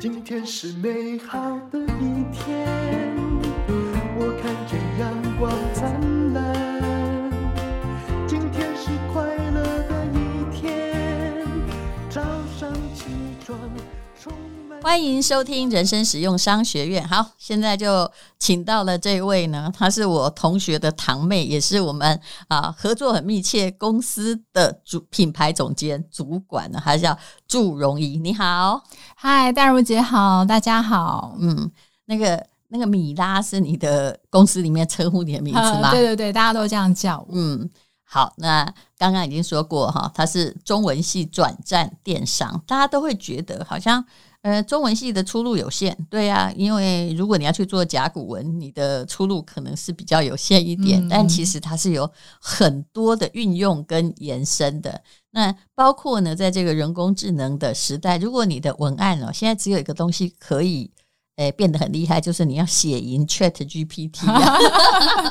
今天是美好的一天，欢迎收听人生实用商学院。好，现在就请到了这位呢，她是我同学的堂妹，也是我们啊合作很密切公司的主品牌总监主管呢，她叫祝荣怡。你好，嗨，大如姐好，大家好。嗯，那个那个米拉是你的公司里面称呼你的名字吗？呃、对对对，大家都这样叫我。嗯，好，那刚刚已经说过哈，他是中文系转战电商，大家都会觉得好像。呃，中文系的出路有限，对啊，因为如果你要去做甲骨文，你的出路可能是比较有限一点，嗯、但其实它是有很多的运用跟延伸的。那包括呢，在这个人工智能的时代，如果你的文案哦，现在只有一个东西可以，诶，变得很厉害，就是你要写赢 Chat GPT 啊。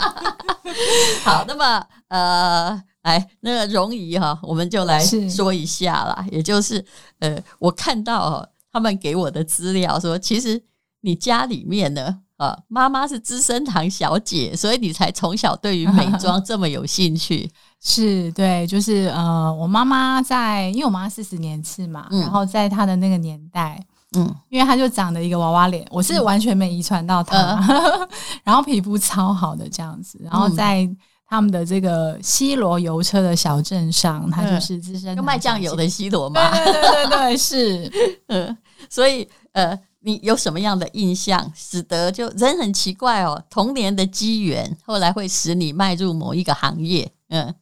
好，那么呃，来那个容仪哈，我们就来说一下啦，也就是呃，我看到哦。他们给我的资料说，其实你家里面呢，啊，妈妈是资生堂小姐，所以你才从小对于美妆 这么有兴趣。是，对，就是呃，我妈妈在，因为我妈妈四十年次嘛，嗯、然后在她的那个年代，嗯，因为她就长得一个娃娃脸，我是完全没遗传到她，嗯、然后皮肤超好的这样子，然后在。他们的这个西螺油车的小镇上，他就是资深，就卖酱油的西螺嘛。对对对对，是。嗯，所以呃，你有什么样的印象，使得就人很奇怪哦，童年的机缘后来会使你迈入某一个行业？嗯，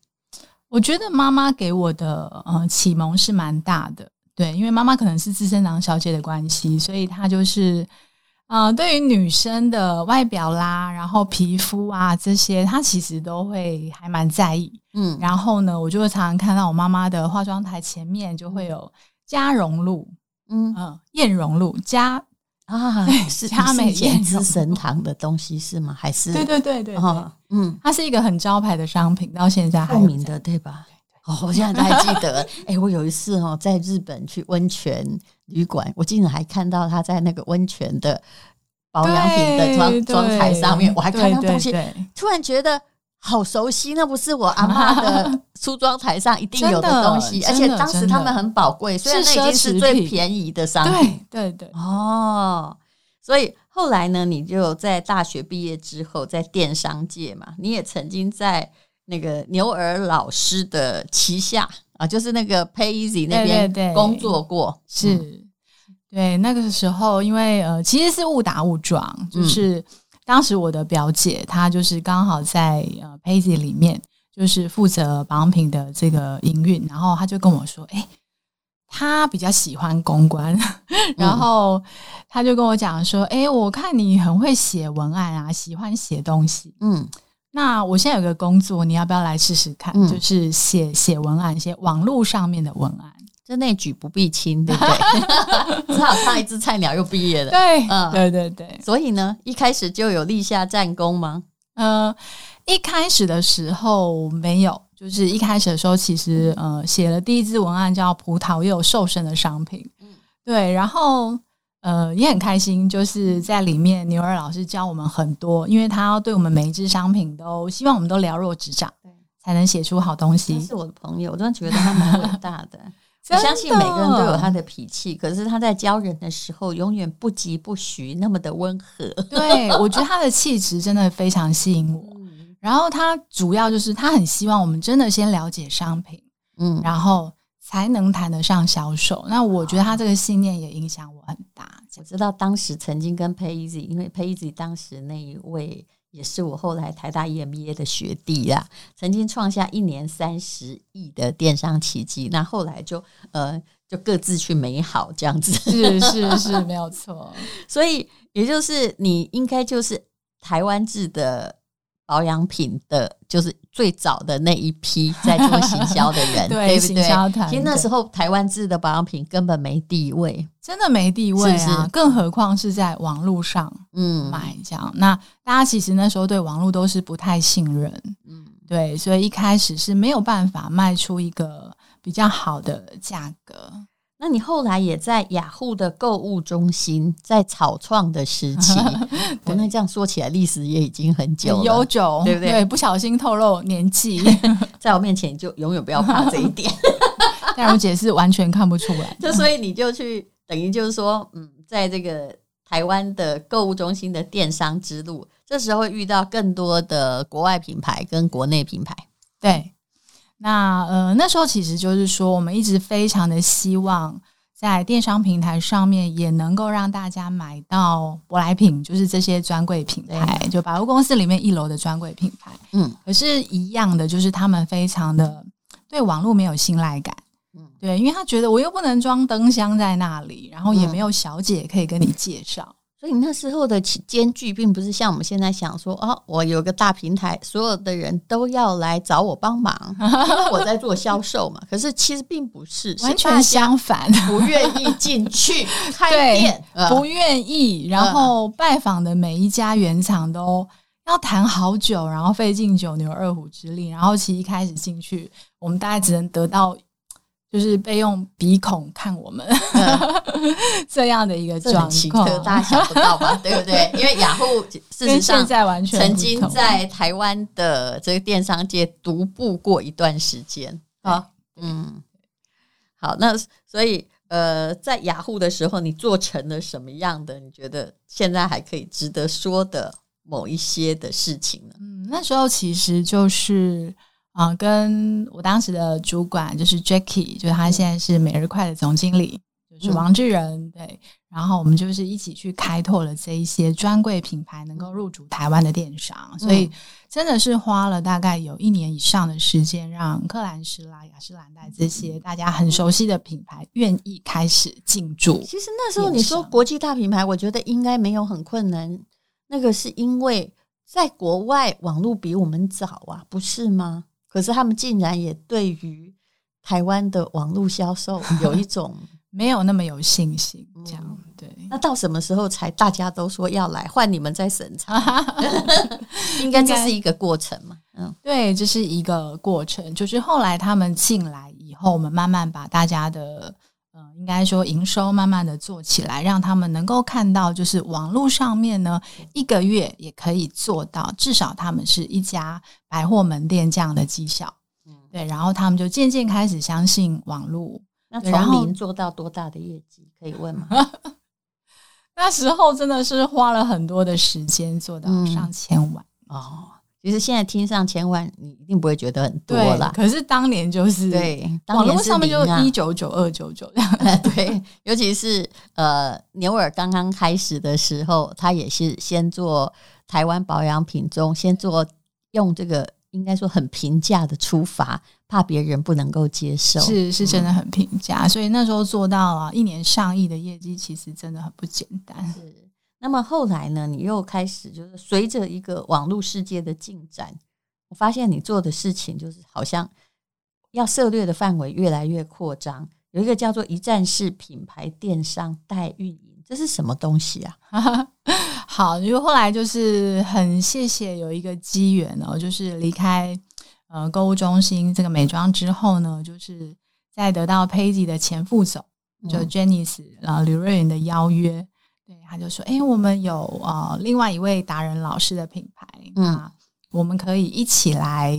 我觉得妈妈给我的呃启蒙是蛮大的，对，因为妈妈可能是资深长小姐的关系，所以她就是。嗯、呃，对于女生的外表啦，然后皮肤啊这些，她其实都会还蛮在意。嗯，然后呢，我就会常常看到我妈妈的化妆台前面就会有嘉荣露，嗯嗯，艳荣露嘉啊，是嘉美艳资神堂的东西是吗？还是对对对对，嗯，它是一个很招牌的商品，到现在还有名的，对吧？哦，我现在都还记得。哎、欸，我有一次哦，在日本去温泉旅馆，我竟然还看到他在那个温泉的保养品的装装台上面，我还看到东西，突然觉得好熟悉。那不是我阿妈的梳妆台上一定有的东西，而且当时他们很宝贵，虽然那已经是最便宜的商品。对对对，哦，所以后来呢，你就在大学毕业之后，在电商界嘛，你也曾经在。那个牛尔老师的旗下啊，就是那个 PayEasy 那边工作过，对对对是，对那个时候，因为呃，其实是误打误撞，就是当时我的表姐她就是刚好在呃 PayEasy 里面，就是负责保养品的这个营运，然后她就跟我说，哎，她比较喜欢公关，然后她就跟我讲说，哎，我看你很会写文案啊，喜欢写东西，嗯。那我现在有个工作，你要不要来试试看？嗯、就是写写文案，写网络上面的文案，就内举不避亲，对不对？只好上一只菜鸟又毕业了。对，嗯，对对对。所以呢，一开始就有立下战功吗？呃，一开始的时候没有，就是一开始的时候，其实呃，写了第一支文案叫葡萄柚瘦身的商品，嗯，对，然后。呃，也很开心，就是在里面，牛尔老师教我们很多，因为他要对我们每一支商品都希望我们都了若指掌，对，才能写出好东西。他是我的朋友，我真的觉得他蛮伟大的。的我相信每个人都有他的脾气，可是他在教人的时候，永远不疾不徐，那么的温和。对，我觉得他的气质真的非常吸引我。嗯、然后他主要就是他很希望我们真的先了解商品，嗯，然后。才能谈得上销售。那我觉得他这个信念也影响我很大。我知道当时曾经跟 PayEasy，因为 PayEasy 当时那一位也是我后来台大 EMBA 的学弟呀，曾经创下一年三十亿的电商奇迹。那后来就呃就各自去美好这样子，是 是是，没有错。所以也就是你应该就是台湾制的。保养品的，就是最早的那一批在做行销的人，对，对不对？其实那时候台湾制的保养品根本没地位，真的没地位啊！是是更何况是在网络上，嗯，买这样。那大家其实那时候对网络都是不太信任，嗯，对，所以一开始是没有办法卖出一个比较好的价格。那你后来也在雅虎的购物中心，在草创的时期，我那这样说起来，历史也已经很久了，悠久，对不对？对，不小心透露年纪，在我面前你就永远不要怕这一点。但我姐是完全看不出来，就所以你就去，等于就是说，嗯，在这个台湾的购物中心的电商之路，这时候会遇到更多的国外品牌跟国内品牌，对。那呃，那时候其实就是说，我们一直非常的希望在电商平台上面也能够让大家买到舶来品，就是这些专柜品牌，就百货公司里面一楼的专柜品牌。嗯，可是，一样的就是他们非常的对网络没有信赖感。嗯，对，因为他觉得我又不能装灯箱在那里，然后也没有小姐可以跟你介绍。所以那时候的间距，并不是像我们现在想说，哦，我有个大平台，所有的人都要来找我帮忙，因为我在做销售嘛。可是其实并不是，完全相反，不愿意进去 开店，不愿意，然后拜访的每一家原厂都要谈好久，然后费尽九牛二虎之力，然后其实一开始进去，我们大概只能得到。就是被用鼻孔看我们、嗯、这样的一个状况，大家想不到吧？对不对？因为雅虎 事实上现在完全曾经在台湾的这个电商界独步过一段时间啊。嗯，好，那所以呃，在雅虎的时候，你做成了什么样的？你觉得现在还可以值得说的某一些的事情呢？嗯，那时候其实就是。啊，跟我当时的主管就是 Jackie，就是他现在是每日快的总经理，就是王志仁，对。然后我们就是一起去开拓了这一些专柜品牌能够入驻台湾的电商，所以真的是花了大概有一年以上的时间，让克兰诗啦、雅诗兰黛这些大家很熟悉的品牌愿意开始进驻。其实那时候你说国际大品牌，我觉得应该没有很困难，那个是因为在国外网络比我们早啊，不是吗？可是他们竟然也对于台湾的网络销售 有一种没有那么有信心，这样对。那到什么时候才大家都说要来换你们在审查？应该这是一个过程嘛？嗯，对，这是一个过程。就是后来他们进来以后，我们慢慢把大家的。应该说，营收慢慢的做起来，让他们能够看到，就是网络上面呢，一个月也可以做到，至少他们是一家百货门店这样的绩效。嗯，对，然后他们就渐渐开始相信网络。那从零做到多大的业绩，可以问吗？那时候真的是花了很多的时间，做到上千万，嗯、哦。其实现在听上千万，你一定不会觉得很多了。可是当年就是对，网络上面就一九九二九九这样。对，尤其是呃牛尔刚刚开始的时候，他也是先做台湾保养品中，先做用这个应该说很平价的出发，怕别人不能够接受。是是真的很平价，嗯、所以那时候做到啊一年上亿的业绩，其实真的很不简单。是。那么后来呢？你又开始就是随着一个网络世界的进展，我发现你做的事情就是好像要涉猎的范围越来越扩张。有一个叫做一站式品牌电商代运营，这是什么东西啊？好，因为后来就是很谢谢有一个机缘哦，就是离开呃购物中心这个美妆之后呢，就是在得到 Paisley 的前副总就 Janice 然后吕瑞云的邀约。对，他就说：“哎，我们有呃另外一位达人老师的品牌，嗯，我们可以一起来，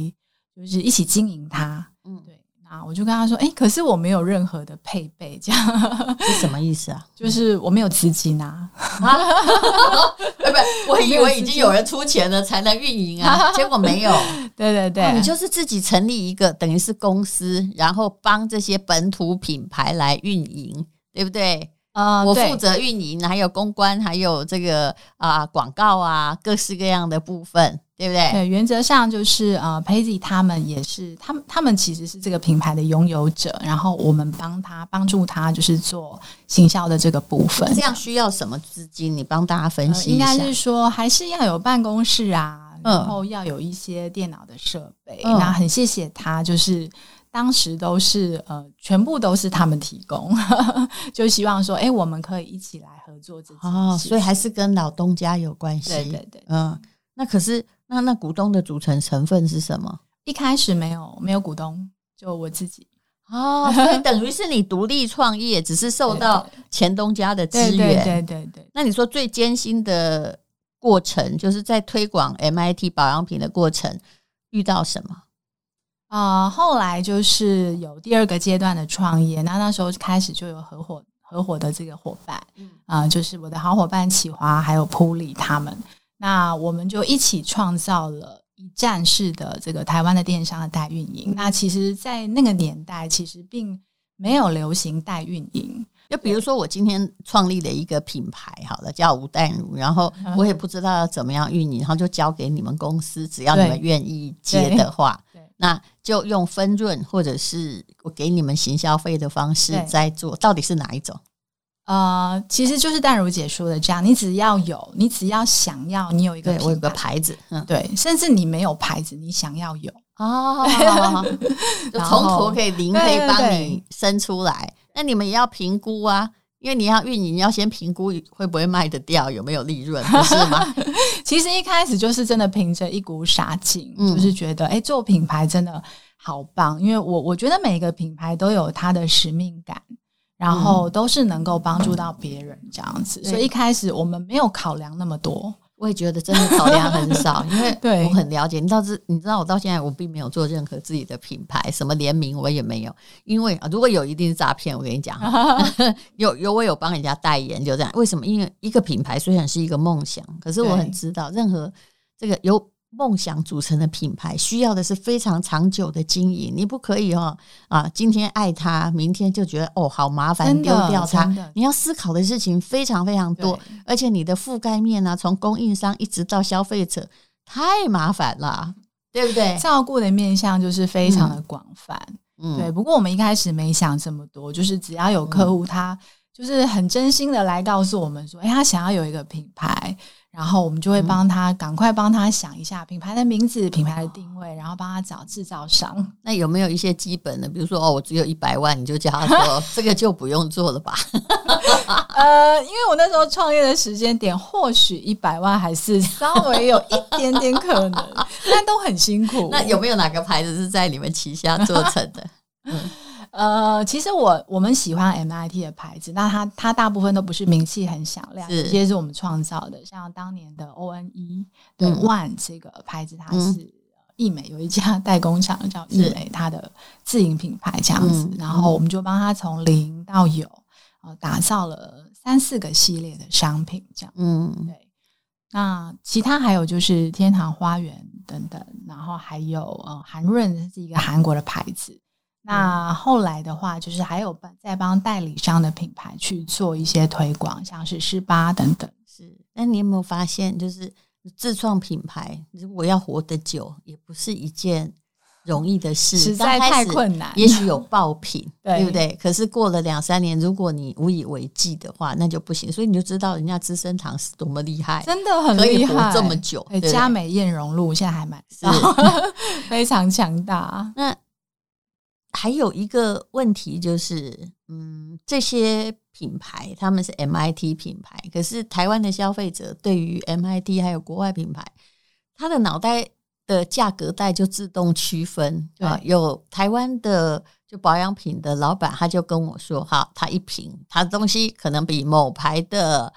就是一起经营它。嗯，对。那我就跟他说：哎，可是我没有任何的配备，这样 是什么意思啊？就是我没有资金啊！啊，不，我以为已经有人出钱了才能运营啊，结果没有。对对对，你就是自己成立一个等于是公司，然后帮这些本土品牌来运营，对不对？”呃，我负责运营，还有公关，还有这个啊广告啊，各式各样的部分，对不对？对，原则上就是呃，Paisley 他们也是，他们他们其实是这个品牌的拥有者，然后我们帮他帮助他，就是做行销的这个部分。这样需要什么资金？你帮大家分析一下。呃，应该是说，还是要有办公室啊，然后要有一些电脑的设备。嗯，那很谢谢他，就是。当时都是呃，全部都是他们提供，就希望说，哎、欸，我们可以一起来合作这件。哦，所以还是跟老东家有关系。对对对，嗯，那可是那那股东的组成成分是什么？一开始没有没有股东，就我自己。哦，所以等于是你独立创业，只是受到 前东家的支援。对对对对。那你说最艰辛的过程，就是在推广 MIT 保养品的过程，遇到什么？啊、呃，后来就是有第二个阶段的创业，那那时候开始就有合伙合伙的这个伙伴，嗯啊、呃，就是我的好伙伴启华还有普里他们，那我们就一起创造了一站式的这个台湾的电商的代运营。那其实，在那个年代，其实并没有流行代运营。就比如说，我今天创立了一个品牌，好了，叫吴淡如，然后我也不知道要怎么样运营，然后就交给你们公司，只要你们愿意接的话。那就用分润或者是我给你们行消费的方式在做，到底是哪一种？呃，其实就是淡如姐说的这样，你只要有，你只要想要，你有一个，我有个牌子，嗯，对，甚至你没有牌子，你想要有哦，就从头可以零可以帮你生出来，那你们也要评估啊。因为你要运营，你要先评估会不会卖得掉，有没有利润，不是吗？其实一开始就是真的凭着一股傻劲，嗯、就是觉得哎、欸，做品牌真的好棒。因为我我觉得每个品牌都有它的使命感，然后都是能够帮助到别人这样子。嗯、所以一开始我们没有考量那么多。我也觉得真的考量很少，因为我很了解。你知道，你知道我到现在我并没有做任何自己的品牌，什么联名我也没有。因为如果有，一定是诈骗。我跟你讲，有有我有帮人家代言，就这样。为什么？因为一个品牌虽然是一个梦想，可是我很知道，任何这个有。梦想组成的品牌需要的是非常长久的经营，你不可以哦啊，今天爱它，明天就觉得哦好麻烦，丢掉它。你要思考的事情非常非常多，而且你的覆盖面呢、啊，从供应商一直到消费者，太麻烦了，对不对？照顾的面向就是非常的广泛，嗯，对。不过我们一开始没想这么多，就是只要有客户他就是很真心的来告诉我们说，哎，他想要有一个品牌。然后我们就会帮他赶快帮他想一下品牌的名字、品牌的定位，然后帮他找制造商。那有没有一些基本的？比如说哦，我只有一百万，你就叫他说 这个就不用做了吧？呃，因为我那时候创业的时间点，或许一百万还是稍微有一点点可能，但都很辛苦。那有没有哪个牌子是在你们旗下做成的？嗯呃，其实我我们喜欢 MIT 的牌子，那它它大部分都不是名气很响亮，这些是我们创造的。像当年的 ONE 对 One 这个牌子，它是易美有一家 代工厂叫易美，它的自营品牌这样子。然后我们就帮他从零到有，呃打造了三四个系列的商品，这样。嗯，对。那其他还有就是天堂花园等等，然后还有呃韩润是一个韩国的牌子。那后来的话，就是还有帮在帮代理商的品牌去做一些推广，像是施巴等等。是，那你有没有发现，就是自创品牌，如果要活得久，也不是一件容易的事，实在太困难。也许有爆品，对不对？可是过了两三年，如果你无以为继的话，那就不行。所以你就知道人家资生堂是多么厉害，真的很厉害，这么久。佳美艳荣露现在还蛮是 非常强大。那。还有一个问题就是，嗯，这些品牌他们是 MIT 品牌，可是台湾的消费者对于 MIT 还有国外品牌，他的脑袋的价格带就自动区分啊。有台湾的就保养品的老板，他就跟我说：“哈，他一瓶他的东西可能比某牌的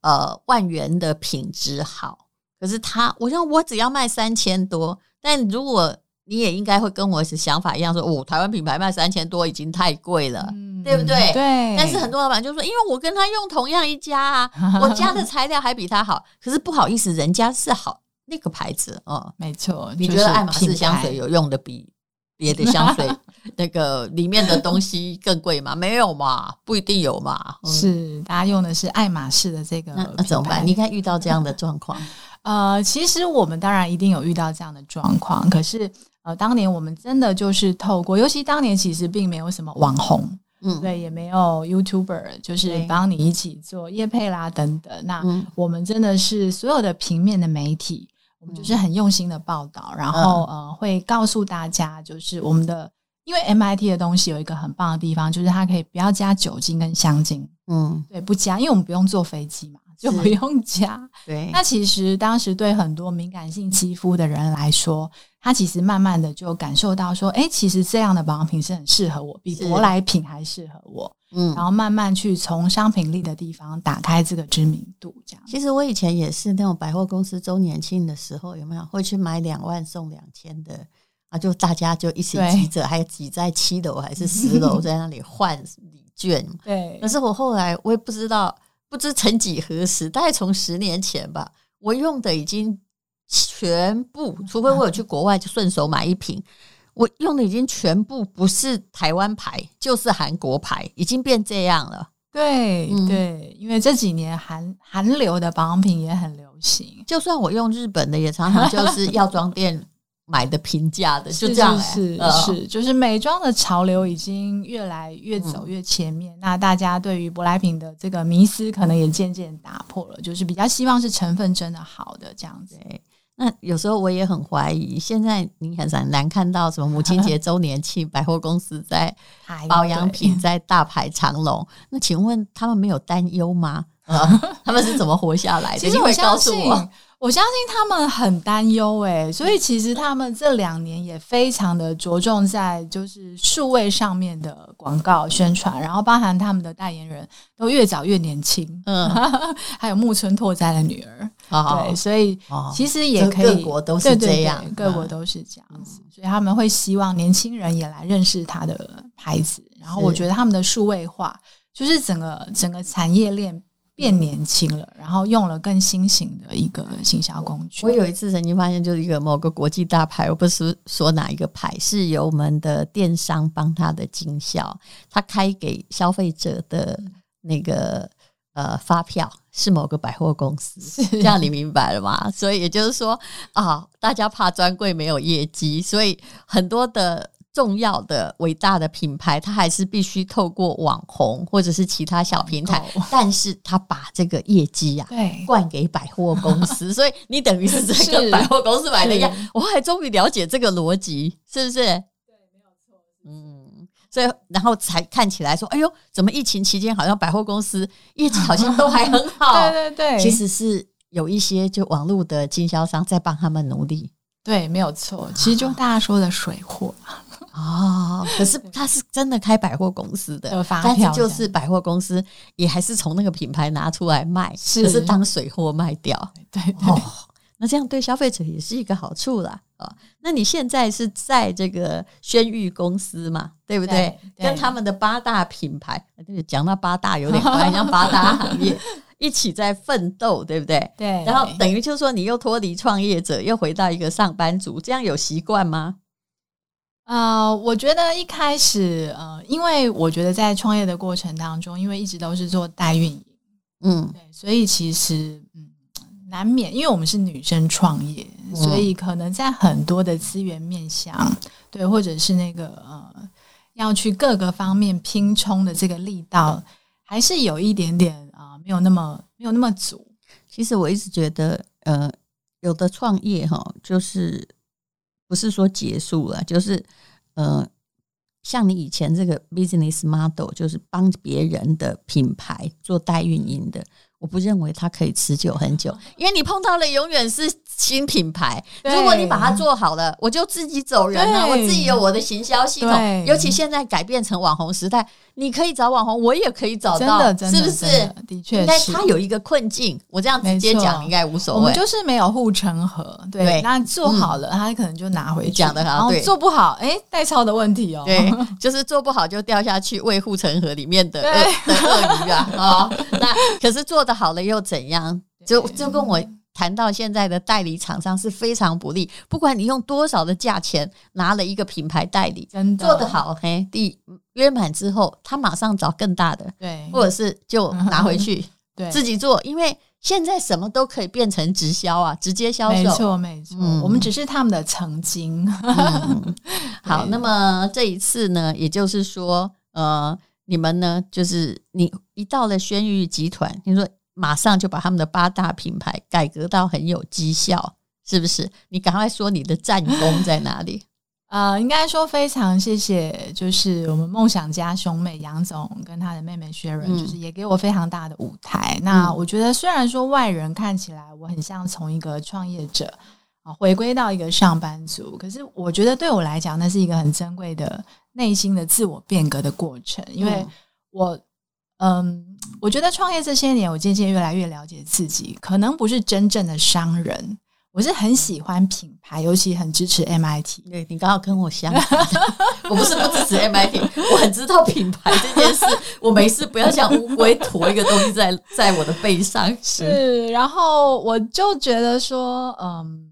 呃万元的品质好，可是他，我想我只要卖三千多，但如果。”你也应该会跟我是想法一样说，说哦，台湾品牌卖三千多已经太贵了，嗯、对不对？对。但是很多老板就说，因为我跟他用同样一家啊，我家的材料还比他好，可是不好意思，人家是好那个牌子哦。没错，你觉得爱马仕香水有用的比别的香水 那个里面的东西更贵吗？没有嘛，不一定有嘛。嗯、是，大家用的是爱马仕的这个，那，那怎么办？你看遇到这样的状况，呃，其实我们当然一定有遇到这样的状况，可是。呃，当年我们真的就是透过，尤其当年其实并没有什么网红，嗯，对，也没有 YouTuber，就是帮你一起做业配啦等等。那我们真的是所有的平面的媒体，我们就是很用心的报道，然后呃，会告诉大家，就是我们的，因为 MIT 的东西有一个很棒的地方，就是它可以不要加酒精跟香精，嗯，对，不加，因为我们不用坐飞机嘛。就不用加。对，那其实当时对很多敏感性肌肤的人来说，他其实慢慢的就感受到说，哎，其实这样的保养品是很适合我，比舶来品还适合我。嗯，然后慢慢去从商品力的地方打开这个知名度，这样。其实我以前也是那种百货公司周年庆的时候，有没有会去买两万送两千的啊？就大家就一起挤着，还挤在七楼还是十楼，在那里换礼券。对。可是我后来我也不知道，不知曾几何时，大概从十年前吧，我用的已经全部，除非我有去国外就顺手买一瓶。我用的已经全部不是台湾牌，就是韩国牌，已经变这样了。对、嗯、对，因为这几年韩韩流的保养品也很流行。就算我用日本的，也常常就是药妆店买的平价的，就这样、欸。是是，就是美妆的潮流已经越来越走越前面。嗯、那大家对于舶来品的这个迷思，可能也渐渐打破了，就是比较希望是成分真的好的这样子。那有时候我也很怀疑，现在你很难看到什么母亲节 周年庆，百货公司在保养品在大排长龙。那请问他们没有担忧吗？他们是怎么活下来的？其实我相信。我相信他们很担忧诶，所以其实他们这两年也非常的着重在就是数位上面的广告宣传，然后包含他们的代言人都越早越年轻，嗯，还有木村拓哉的女儿，哦、对，所以其实也可以，各国都是这样，对对对，各国都是这样子，所以他们会希望年轻人也来认识他的牌子，然后我觉得他们的数位化就是整个整个产业链。变年轻了，然后用了更新型的一个行销工具。我有一次曾经发现，就是一个某个国际大牌，我不是说哪一个牌，是由我们的电商帮他的经销，他开给消费者的那个呃发票是某个百货公司，这样你明白了吗？所以也就是说啊，大家怕专柜没有业绩，所以很多的。重要的伟大的品牌，它还是必须透过网红或者是其他小平台，但是他把这个业绩呀、啊，对，灌给百货公司，所以你等于是 在跟百货公司买的一样。我后来终于了解这个逻辑，是不是？对，没有错。嗯，所以然后才看起来说，哎呦，怎么疫情期间好像百货公司业绩好像都还很好？对对对，其实是有一些就网络的经销商在帮他们努力。对，没有错。其实就大家说的水货。哦，可是他是真的开百货公司的，但是就是百货公司也还是从那个品牌拿出来卖，是，就是当水货卖掉。对对，对、哦，那这样对消费者也是一个好处啦。啊、哦，那你现在是在这个轩誉公司嘛，对不对？跟他们的八大品牌，讲到八大有点关系，像八大行业 一起在奋斗，对不对？对。然后等于就是说，你又脱离创业者，又回到一个上班族，这样有习惯吗？啊、呃，我觉得一开始，呃，因为我觉得在创业的过程当中，因为一直都是做代运营，嗯，对，所以其实，嗯，难免，因为我们是女生创业，嗯、所以可能在很多的资源面向，对，或者是那个呃，要去各个方面拼冲的这个力道，还是有一点点啊、呃，没有那么没有那么足。其实我一直觉得，呃，有的创业哈，就是。不是说结束了，就是，呃，像你以前这个 business model，就是帮别人的品牌做代运营的。我不认为它可以持久很久，因为你碰到了永远是新品牌。如果你把它做好了，我就自己走人了，我自己有我的行销系统。尤其现在改变成网红时代，你可以找网红，我也可以找到，是不是？的确，但他有一个困境，我这样直接讲应该无所谓。我们就是没有护城河，对，那做好了，他可能就拿回去讲的，然后做不好，哎，代操的问题哦，对，就是做不好就掉下去喂护城河里面的鳄的鳄鱼啊，啊，那可是做。的好了又怎样？就就跟我谈到现在的代理厂商是非常不利。不管你用多少的价钱拿了一个品牌代理，真的做得好，嘿，第约满之后，他马上找更大的，对，或者是就拿回去，对，自己做。因为现在什么都可以变成直销啊，直接销售，没错没错。嗯，我们只是他们的曾经。嗯，好，那么这一次呢，也就是说，呃。你们呢？就是你一到了轩誉集团，你说马上就把他们的八大品牌改革到很有绩效，是不是？你赶快说你的战功在哪里？呃，应该说非常谢谢，就是我们梦想家兄妹杨总跟他的妹妹 Sharon，嗯，就是也给我非常大的舞台。那我觉得虽然说外人看起来我很像从一个创业者。啊，回归到一个上班族。可是我觉得对我来讲，那是一个很珍贵的内心的自我变革的过程，因为我嗯，我觉得创业这些年，我渐渐越来越了解自己，可能不是真正的商人。我是很喜欢品牌，尤其很支持 MIT。对，你刚好跟我相反，我不是不支持 MIT，我很知道品牌这件事。我没事不要像乌龟驮一个东西在在我的背上。是，然后我就觉得说，嗯。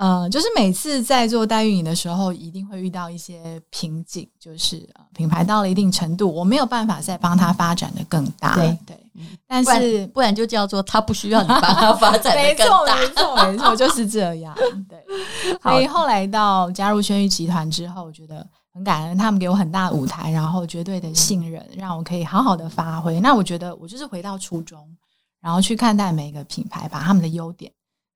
呃，就是每次在做代运营的时候，一定会遇到一些瓶颈，就是品牌到了一定程度，我没有办法再帮他发展的更大。对对，但是不然，就叫做他不需要你帮他发展的更大。没错，没错，没错，就是这样。对，所以后来到加入轩玉集团之后，我觉得很感恩他们给我很大的舞台，然后绝对的信任，让我可以好好的发挥。那我觉得我就是回到初衷，然后去看待每一个品牌，把他们的优点。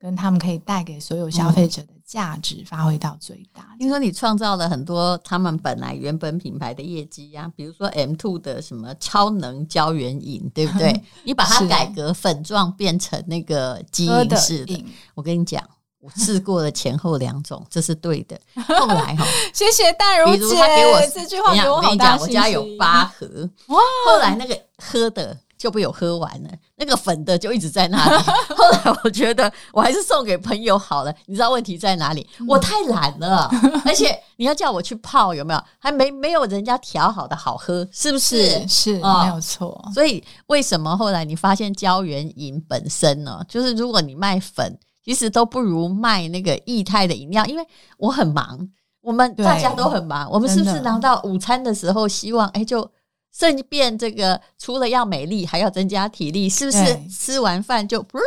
跟他们可以带给所有消费者的价值发挥到最大。听说你创造了很多他们本来原本品牌的业绩呀，比如说 M Two 的什么超能胶原饮，对不对？你把它改革粉状变成那个基因式的。我跟你讲，我试过了前后两种，这是对的。后来哈，谢谢淡如姐，比如他给我这句话给我好大信心。我家有八盒，哇！后来那个喝的。就被我喝完了，那个粉的就一直在那里。后来我觉得我还是送给朋友好了。你知道问题在哪里？我太懒了，而且你要叫我去泡，有没有？还没没有人家调好的好喝，是不是？是，没有错。所以为什么后来你发现胶原饮本身呢？就是如果你卖粉，其实都不如卖那个液态的饮料，因为我很忙，我们大家都很忙。我们是不是拿到午餐的时候，希望哎就。顺便这个除了要美丽，还要增加体力，是不是？吃完饭就不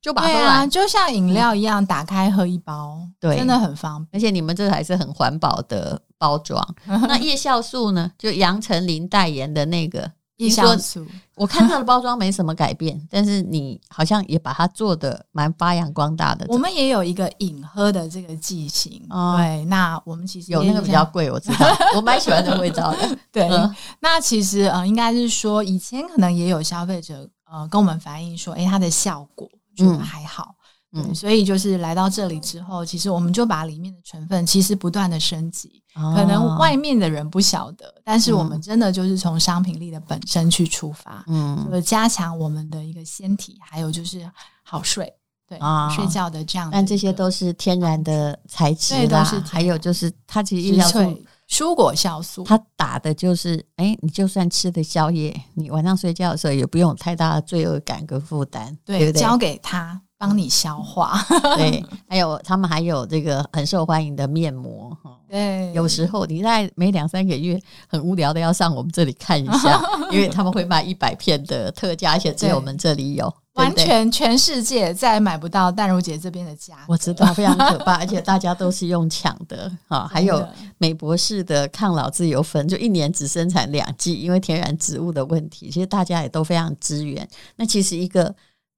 就把它喝完？对啊，就像饮料一样，打开喝一包，对，真的很方便。而且你们这还是很环保的包装。那叶孝素呢？就杨丞琳代言的那个。叶酵素，我看它的包装没什么改变，但是你好像也把它做的蛮发扬光大的。我们也有一个饮喝的这个剂型，哦、对，那我们其实有那个比较贵，我知道，我蛮喜欢这个味道的。对，嗯、那其实呃，应该是说以前可能也有消费者呃跟我们反映说，哎、欸，它的效果觉得还好。嗯嗯，所以就是来到这里之后，其实我们就把里面的成分其实不断的升级，哦、可能外面的人不晓得，但是我们真的就是从商品力的本身去出发，嗯，就是加强我们的一个纤体，还有就是好睡，对，哦、睡觉的这样的，但这些都是天然的材质啦，都是还有就是它其实酵素、蔬果酵素，它打的就是，哎、欸，你就算吃的宵夜，你晚上睡觉的时候也不用有太大的罪恶感跟负担，对，对不对？交给他。帮你消化，对，还有他们还有这个很受欢迎的面膜哈，对，有时候你在每两三个月很无聊的要上我们这里看一下，因为他们会卖一百片的特价，而且只有我们这里有，对完全全世界再也买不到淡如姐这边的价，我知道非常可怕，而且大家都是用抢的啊，还有美博士的抗老自由粉，就一年只生产两剂，因为天然植物的问题，其实大家也都非常支援。那其实一个。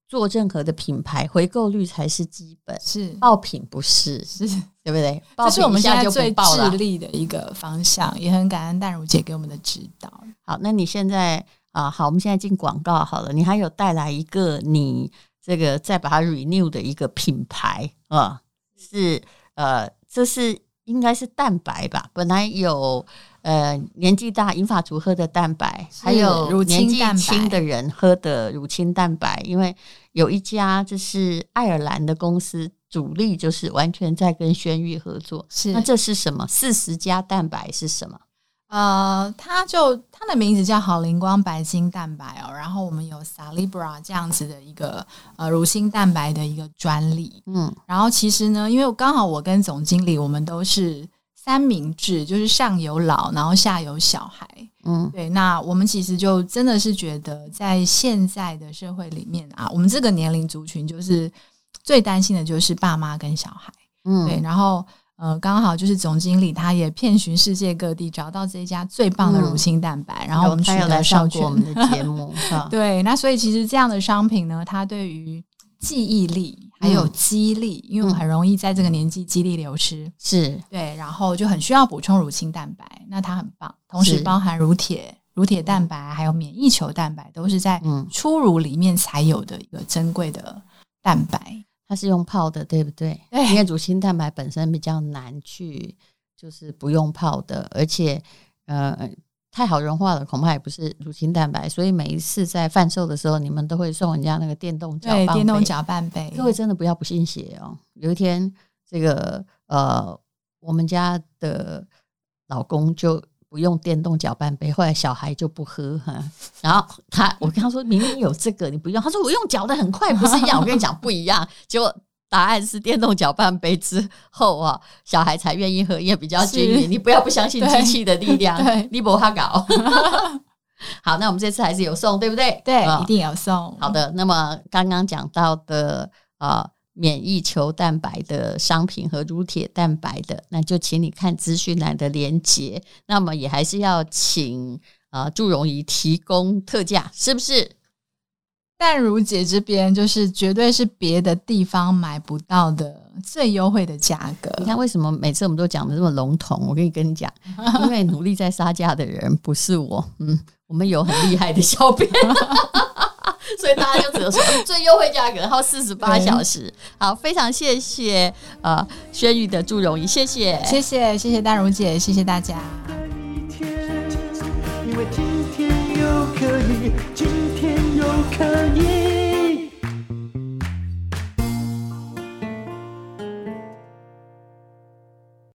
做任何的品牌，回购率才是基本，是爆品不是，是 对不对？这是我们现在最致力的一个方向，也很感恩淡如姐给我们的指导。好，那你现在啊，好，我们现在进广告好了。你还有带来一个你这个再把它 renew 的一个品牌啊，是呃，这是应该是蛋白吧？本来有。呃，年纪大银发族喝的蛋白，还有年纪轻的人喝的乳清蛋白，因为有一家就是爱尔兰的公司，主力就是完全在跟轩玉合作。是，那这是什么？四十加蛋白是什么？呃，它就它的名字叫好灵光白金蛋白哦。然后我们有 Salibra 这样子的一个呃乳清蛋白的一个专利。嗯，然后其实呢，因为刚好我跟总经理我们都是。三明治就是上有老，然后下有小孩，嗯，对。那我们其实就真的是觉得，在现在的社会里面啊，我们这个年龄族群就是最担心的就是爸妈跟小孩，嗯，对。然后呃，刚好就是总经理他也遍寻世界各地，找到这一家最棒的乳清蛋白，嗯、然后我们取得授权，我们的节目，对。那所以其实这样的商品呢，它对于记忆力。还有肌力，因为我很容易在这个年纪肌力流失，是。对，然后就很需要补充乳清蛋白，那它很棒，同时包含乳铁、乳铁蛋白，还有免疫球蛋白，都是在初乳里面才有的一个珍贵的蛋白。它是用泡的，对不对？对，因为乳清蛋白本身比较难去，就是不用泡的，而且呃太好融化了，恐怕也不是乳清蛋白。所以每一次在贩售的时候，你们都会送人家那个电动搅拌杯。对，电动搅拌杯。各位真的不要不信邪哦。有一天，这个呃，我们家的老公就。不用电动搅拌杯，后来小孩就不喝哈。然后他，我跟他说明明有这个，你不用。他说我用搅的很快，不是一样？我跟你讲不一样。结果答案是电动搅拌杯之后啊，小孩才愿意喝，也比较均匀。你不要不相信机器的力量，你不怕搞。好，那我们这次还是有送，对不对？对，一定有送。好的，那么刚刚讲到的啊。免疫球蛋白的商品和乳铁蛋白的，那就请你看资讯栏的连接。那么也还是要请啊祝融仪提供特价，是不是？淡如姐这边就是绝对是别的地方买不到的最优惠的价格。你看为什么每次我们都讲的这么笼统？我跟你跟你讲，因为努力在杀价的人不是我，嗯，我们有很厉害的小编。所以大家就只能说最优惠价格，然后四十八小时。好，非常谢谢呃轩宇的祝融仪，谢谢，谢谢，谢谢丹如姐，谢谢大家。因为今天又可以，可以。